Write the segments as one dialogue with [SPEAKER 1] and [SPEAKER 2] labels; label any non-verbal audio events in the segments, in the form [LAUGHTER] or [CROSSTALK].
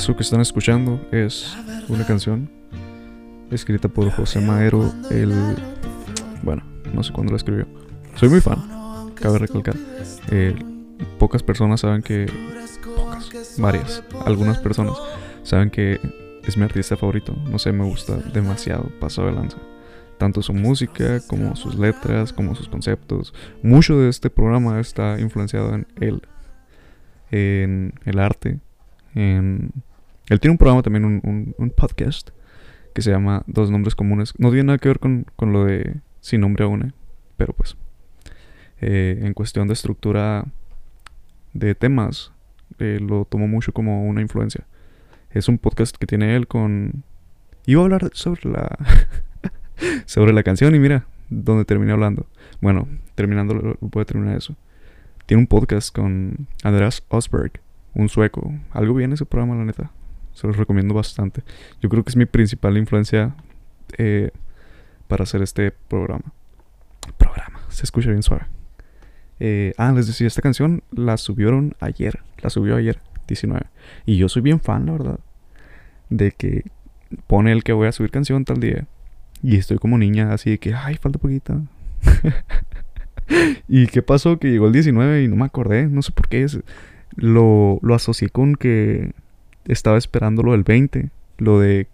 [SPEAKER 1] Eso que están escuchando es una canción escrita por José Madero, el... Bueno, no sé cuándo la escribió. Soy muy fan, cabe recalcar. Eh, pocas personas saben que... Pocas, varias, algunas personas saben que es mi artista favorito. No sé, me gusta demasiado, paso de lanza. Tanto su música, como sus letras, como sus conceptos. Mucho de este programa está influenciado en él. En el arte. En... Él tiene un programa también, un, podcast que se llama Dos Nombres Comunes. No tiene nada que ver con, con lo de Sin Nombre Aún, pero pues eh, en cuestión de estructura de temas, eh, lo tomo mucho como una influencia. Es un podcast que tiene él con... Iba a hablar sobre la... [LAUGHS] sobre la canción y mira, donde terminé hablando. Bueno, terminando, voy a terminar eso. Tiene un podcast con Andreas Osberg, un sueco. Algo bien ese programa, la neta. Se los recomiendo bastante. Yo creo que es mi principal influencia eh, para hacer este programa. Programa, se escucha bien suave. Eh, ah, les decía, esta canción la subieron ayer. La subió ayer, 19. Y yo soy bien fan, la verdad. De que pone el que voy a subir canción tal día. Y estoy como niña, así de que, ay, falta poquita. [LAUGHS] ¿Y qué pasó? Que llegó el 19 y no me acordé. No sé por qué. Lo, lo asocié con que estaba esperando lo del 20, lo de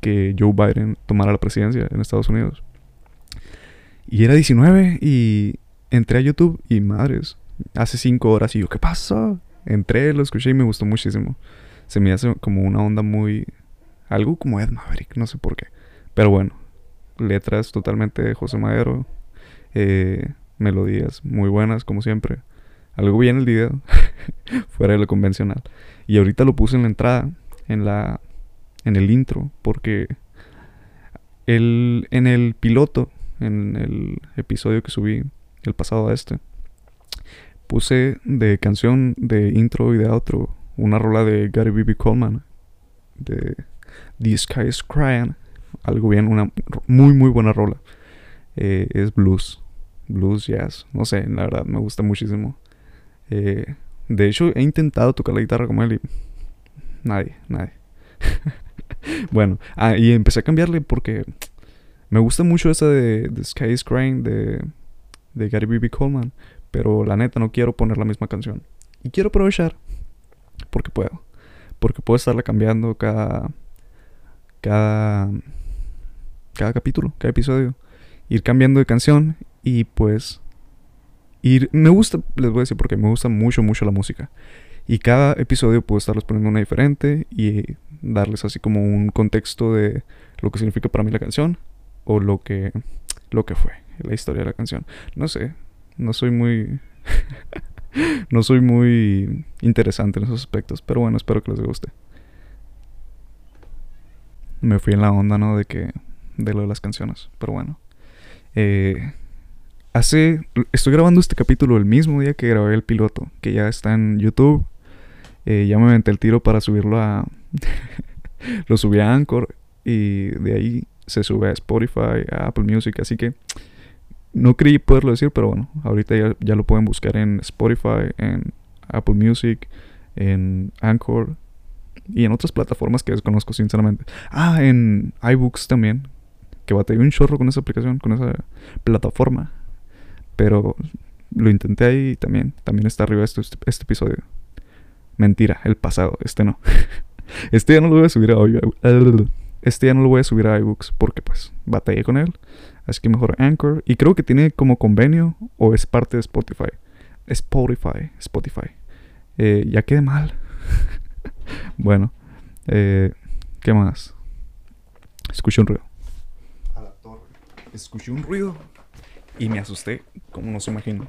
[SPEAKER 1] que Joe Biden tomara la presidencia en Estados Unidos. Y era 19 y entré a YouTube y madres, hace 5 horas y yo, ¿qué pasó? Entré, lo escuché y me gustó muchísimo. Se me hace como una onda muy... Algo como Ed Maverick, no sé por qué. Pero bueno, letras totalmente de José Madero. Eh, melodías muy buenas, como siempre. Algo bien el video, [LAUGHS] fuera de lo convencional. Y ahorita lo puse en la entrada, en la en el intro, porque el, en el piloto, en el episodio que subí, el pasado a este, puse de canción de intro y de outro una rola de Gary B.B. Coleman, de The Sky is Crying, algo bien, una muy muy buena rola. Eh, es blues, blues, jazz, no sé, la verdad me gusta muchísimo. Eh, de hecho, he intentado tocar la guitarra como él y nadie, nadie. [LAUGHS] bueno, ah, y empecé a cambiarle porque me gusta mucho esa de, The Sky is Crying de, de Gary B.B. Coleman, pero la neta no quiero poner la misma canción. Y quiero aprovechar porque puedo. Porque puedo estarla cambiando cada cada cada capítulo, cada episodio, ir cambiando de canción y pues y me gusta, les voy a decir porque me gusta mucho, mucho la música. Y cada episodio puedo estarles poniendo una diferente y darles así como un contexto de lo que significa para mí la canción o lo que, lo que fue, la historia de la canción. No sé, no soy muy... [LAUGHS] no soy muy interesante en esos aspectos, pero bueno, espero que les guste. Me fui en la onda, ¿no? De que... De lo de las canciones, pero bueno. Eh, Hace. Estoy grabando este capítulo el mismo día que grabé el piloto, que ya está en YouTube. Eh, ya me aventé el tiro para subirlo a. [LAUGHS] lo subí a Anchor y de ahí se sube a Spotify, a Apple Music, así que. No creí poderlo decir, pero bueno, ahorita ya, ya lo pueden buscar en Spotify, en Apple Music, en Anchor y en otras plataformas que desconozco sinceramente. Ah, en iBooks también, que batallé un chorro con esa aplicación, con esa plataforma. Pero lo intenté ahí también. También está arriba este, este episodio. Mentira, el pasado, este no. [LAUGHS] este ya no lo voy a subir a [LAUGHS] Este ya no lo voy a subir a iBooks porque pues batallé con él. Así que mejor Anchor. Y creo que tiene como convenio o es parte de Spotify. Spotify, Spotify. Eh, ya quedé mal. [LAUGHS] bueno, eh, ¿qué más? Escuché un ruido. A la torre. Escuché un ruido. Y me asusté, como no se imagina.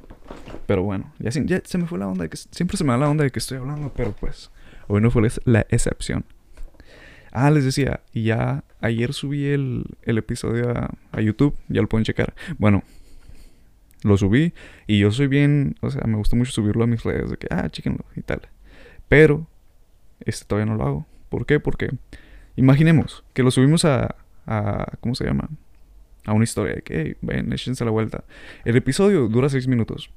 [SPEAKER 1] Pero bueno, ya, se me fue la onda de que... Siempre se me da la onda de que estoy hablando, pero pues... Hoy no fue la excepción. Ah, les decía, ya ayer subí el, el episodio a, a, YouTube, ya lo pueden checar. Bueno, lo subí y yo soy bien, o sea, me gusta mucho subirlo a mis redes, de que, ah, chéquenlo y tal. Pero, este todavía no lo hago. ¿Por qué? Porque, imaginemos que lo subimos a, a ¿cómo se llama? A una historia de que, hey, ven, échense la vuelta. El episodio dura seis minutos.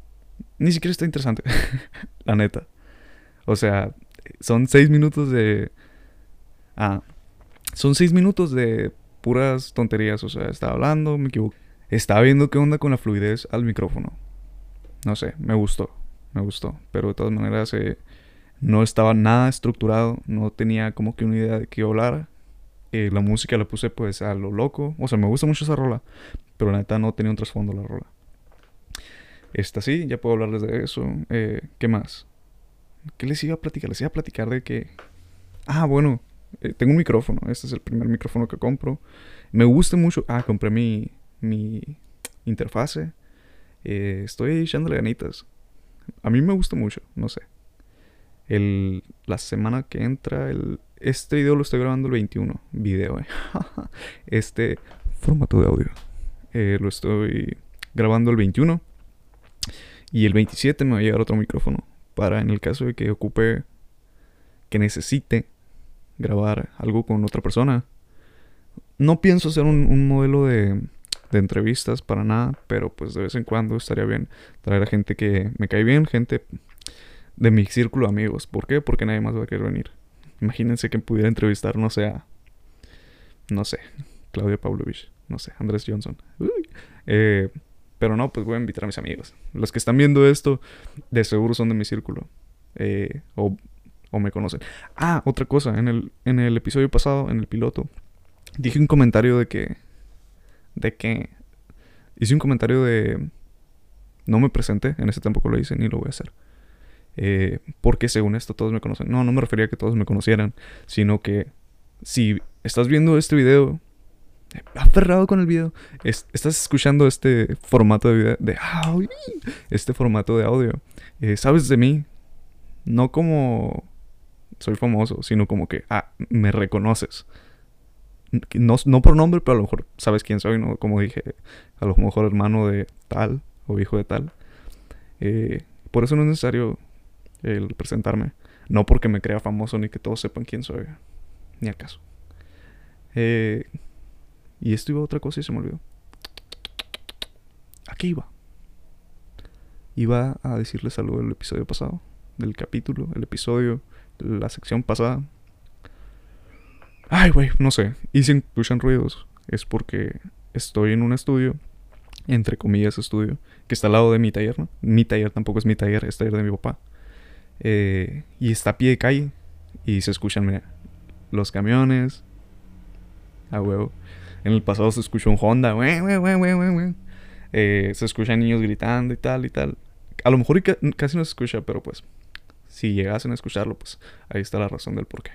[SPEAKER 1] Ni siquiera está interesante, [LAUGHS] la neta. O sea, son seis minutos de, Ah, son seis minutos de puras tonterías. O sea, estaba hablando, me equivoqué. Estaba viendo qué onda con la fluidez al micrófono. No sé, me gustó. Me gustó. Pero de todas maneras, eh, no estaba nada estructurado. No tenía como que una idea de qué hablar. Eh, la música la puse pues a lo loco. O sea, me gusta mucho esa rola. Pero la neta no tenía un trasfondo la rola. Esta sí, ya puedo hablarles de eso. Eh, ¿Qué más? ¿Qué les iba a platicar? Les iba a platicar de que... Ah, bueno, eh, tengo un micrófono. Este es el primer micrófono que compro. Me gusta mucho. Ah, compré mi, mi interfase. Eh, estoy echándole ganitas. A mí me gusta mucho, no sé. El, la semana que entra, el, este video lo estoy grabando el 21. Video, eh. [LAUGHS] este formato de audio. Eh, lo estoy grabando el 21. Y el 27 me va a llegar otro micrófono. Para en el caso de que ocupe, que necesite grabar algo con otra persona. No pienso hacer un, modelo de, de, entrevistas para nada, pero pues de vez en cuando estaría bien traer a gente que me cae bien, gente de mi círculo de amigos. ¿Por qué? Porque nadie más va a querer venir. Imagínense que pudiera entrevistar, no sé, a, no sé, Claudia Pavlovich, no sé, Andrés Johnson. Eh, pero no, pues voy a invitar a mis amigos. Los que están viendo esto, de seguro son de mi círculo. Eh, o, o, me conocen. Ah, otra cosa. En el, en el episodio pasado, en el piloto, dije un comentario de que... De que... Hice un comentario de... No me presenté. En ese tampoco lo hice ni lo voy a hacer. Eh, porque según esto todos me conocen. No, no me refería a que todos me conocieran. Sino que... Si estás viendo este video aferrado con el video. estás escuchando este formato de video, de este formato de audio. Eh, Sabes de mí, no como soy famoso, sino como que, ah, me reconoces. No, por nombre, pero a lo mejor sabes quién soy. Como dije, a lo mejor hermano de tal o hijo de tal. Eh, por eso no es necesario el presentarme. No porque me crea famoso ni que todos sepan quién soy. Ni acaso. Eh, y esto iba a otra cosa y se me olvidó. ¿A qué iba? Iba a decirles algo del episodio pasado, del capítulo, el episodio, la sección pasada. Ay, güey, no sé. Y si escuchan ruidos, es porque estoy en un estudio, entre comillas estudio, que está al lado de mi taller, ¿no? Mi taller tampoco es mi taller, es taller de mi papá. Eh, y está a pie de calle. Y se escuchan, mira, los camiones. A huevo. En el pasado se escuchó un Honda, eh, se escuchan niños gritando y tal y tal. A lo mejor casi no se escucha, pero pues si llegasen a escucharlo, pues ahí está la razón del porqué.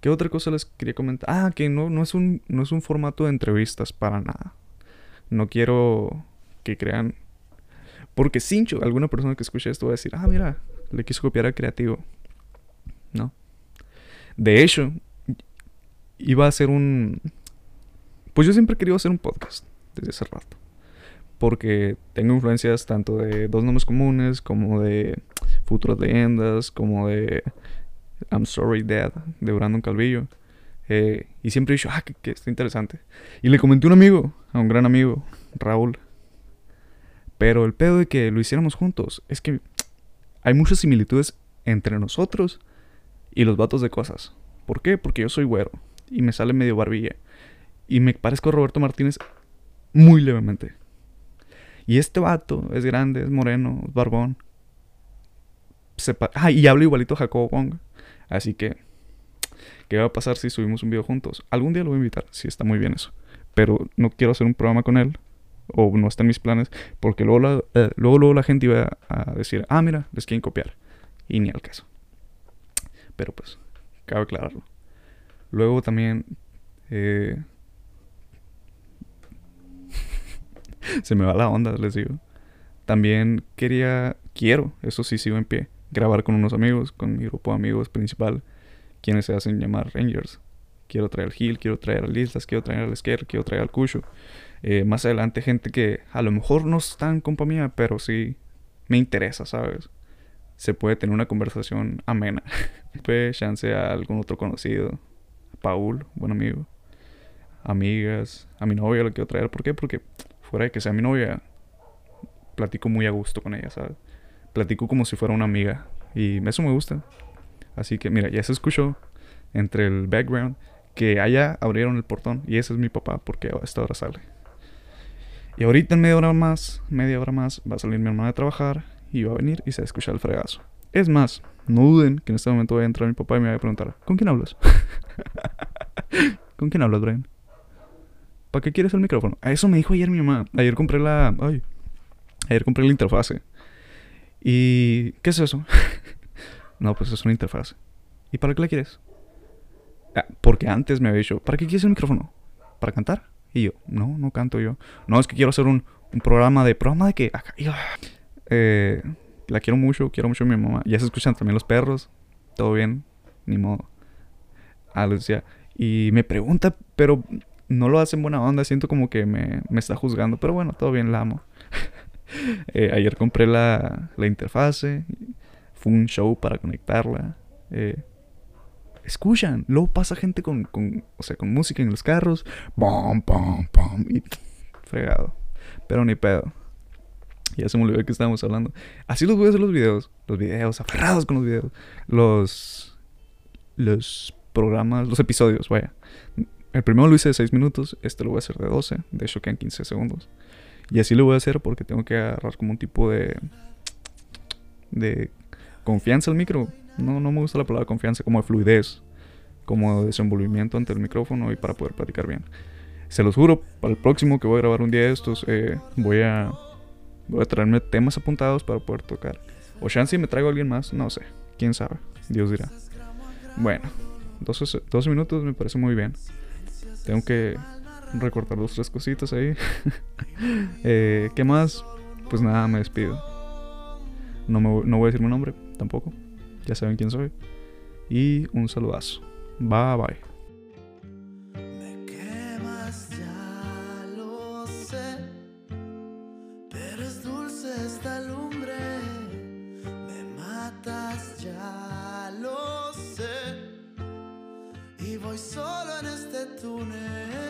[SPEAKER 1] ¿Qué otra cosa les quería comentar? Ah, que no, no, es un, no es un formato de entrevistas para nada. No quiero que crean... Porque Sincho, alguna persona que escuche esto va a decir, ah, mira, le quiso copiar a Creativo. No. De hecho, iba a ser un, pues yo siempre querido hacer un podcast desde hace rato. Porque tengo influencias tanto de Dos Nombres Comunes, como de Futuras Leyendas, como de I'm Sorry Dad, de Brandon Calvillo. Eh, y siempre he dicho, ah, que, que, está interesante. Y le comenté a un amigo, a un gran amigo, Raúl. Pero el pedo de que lo hiciéramos juntos es que hay muchas similitudes entre nosotros y los vatos de cosas. ¿Por qué? Porque yo soy güero y me sale medio barbilla. Y me parezco a Roberto Martínez muy levemente. Y este vato es grande, es moreno, es barbón. ah, y habla igualito a Jacobo Wong. Así que, ¿qué va a pasar si subimos un video juntos? Algún día lo voy a invitar, si está muy bien eso. Pero no quiero hacer un programa con él. O no está en mis planes. Porque luego la, eh, luego, luego la gente iba a decir, ah, mira, les quieren copiar. Y ni al caso. Pero pues, cabe aclararlo. Luego también eh, [LAUGHS] se me va la onda, les digo. También quería, quiero, eso sí sigo en pie, grabar con unos amigos, con mi grupo de amigos principal, quienes se hacen llamar Rangers. Quiero traer al Gil, quiero traer al Islas, quiero traer al Esquer, quiero traer al Cusho. Eh, más adelante gente que a lo mejor no están compa mía, pero sí me interesa, ¿sabes? Se puede tener una conversación amena. [LAUGHS] pues chance a algún otro conocido. Paul, buen amigo. Amigas, a mi novia lo quiero traer. ¿Por qué? Porque fuera de que sea mi novia, platico muy a gusto con ella, ¿sabes? Platico como si fuera una amiga. Y eso me gusta. Así que, mira, ya se escuchó entre el background, que allá abrieron el portón y ese es mi papá porque esta hora sale. Y ahorita en media hora más, media hora más, va a salir mi hermana de trabajar y va a venir y se va a escuchar el fregazo. Es más, no duden que en este momento voy a entrar mi papá y me va a preguntar, ¿con quién hablas? [LAUGHS] ¿Con quién hablas, Brian? ¿Para qué quieres el micrófono? A eso me dijo ayer mi mamá. Ayer compré la... Ay. Ayer compré la interfase. ¿Y qué es eso? [LAUGHS] no, pues es una interfase. ¿Y para qué la quieres? Ah, porque antes me había dicho, ¿para qué quieres el micrófono? ¿Para cantar? Y yo, no, no canto yo. No, es que quiero hacer un, un programa de... ¿Programa de qué? Eh, la quiero mucho, quiero mucho a mi mamá. Ya se escuchan también los perros. Todo bien, ni modo. Ah, decía. Y me pregunta, pero no lo hace en buena onda. Siento como que me, me está juzgando. Pero bueno, todo bien, la amo. [LAUGHS] Eh, ayer compré la, la interfase. Fue un show para conectarla. Eh, escuchan. Luego pasa gente con, con, o sea, con música en los carros. Pum, pum, pum. Y [LAUGHS] fregado. Pero ni pedo. Ya se me olvidó qué estábamos hablando. Así los voy a hacer los videos. Los videos, aferrados con los videos. Los. Los programas, los episodios, vaya. El primero lo hice de 6 minutos. Este lo voy a hacer de 12. De hecho, quedan 15 segundos. Y así lo voy a hacer porque tengo que agarrar como un tipo de. de confianza al micro. No, no me gusta la palabra confianza, como de fluidez. Como de desenvolvimiento ante el micrófono y para poder platicar bien. Se los juro, para el próximo que voy a grabar un día de estos, eh, voy a Voy a traerme temas apuntados para poder tocar. O chance me traigo a alguien más, no sé. Quién sabe. Dios dirá. Bueno, 12, minutos me parece muy bien. Tengo que recortar dos, tres cositas ahí. [LAUGHS] eh, ¿Qué más? Pues nada, me despido. No, me, no voy a decir mi nombre tampoco. Ya saben quién soy. Y un saludazo. Bye bye. voy solo en este túnel.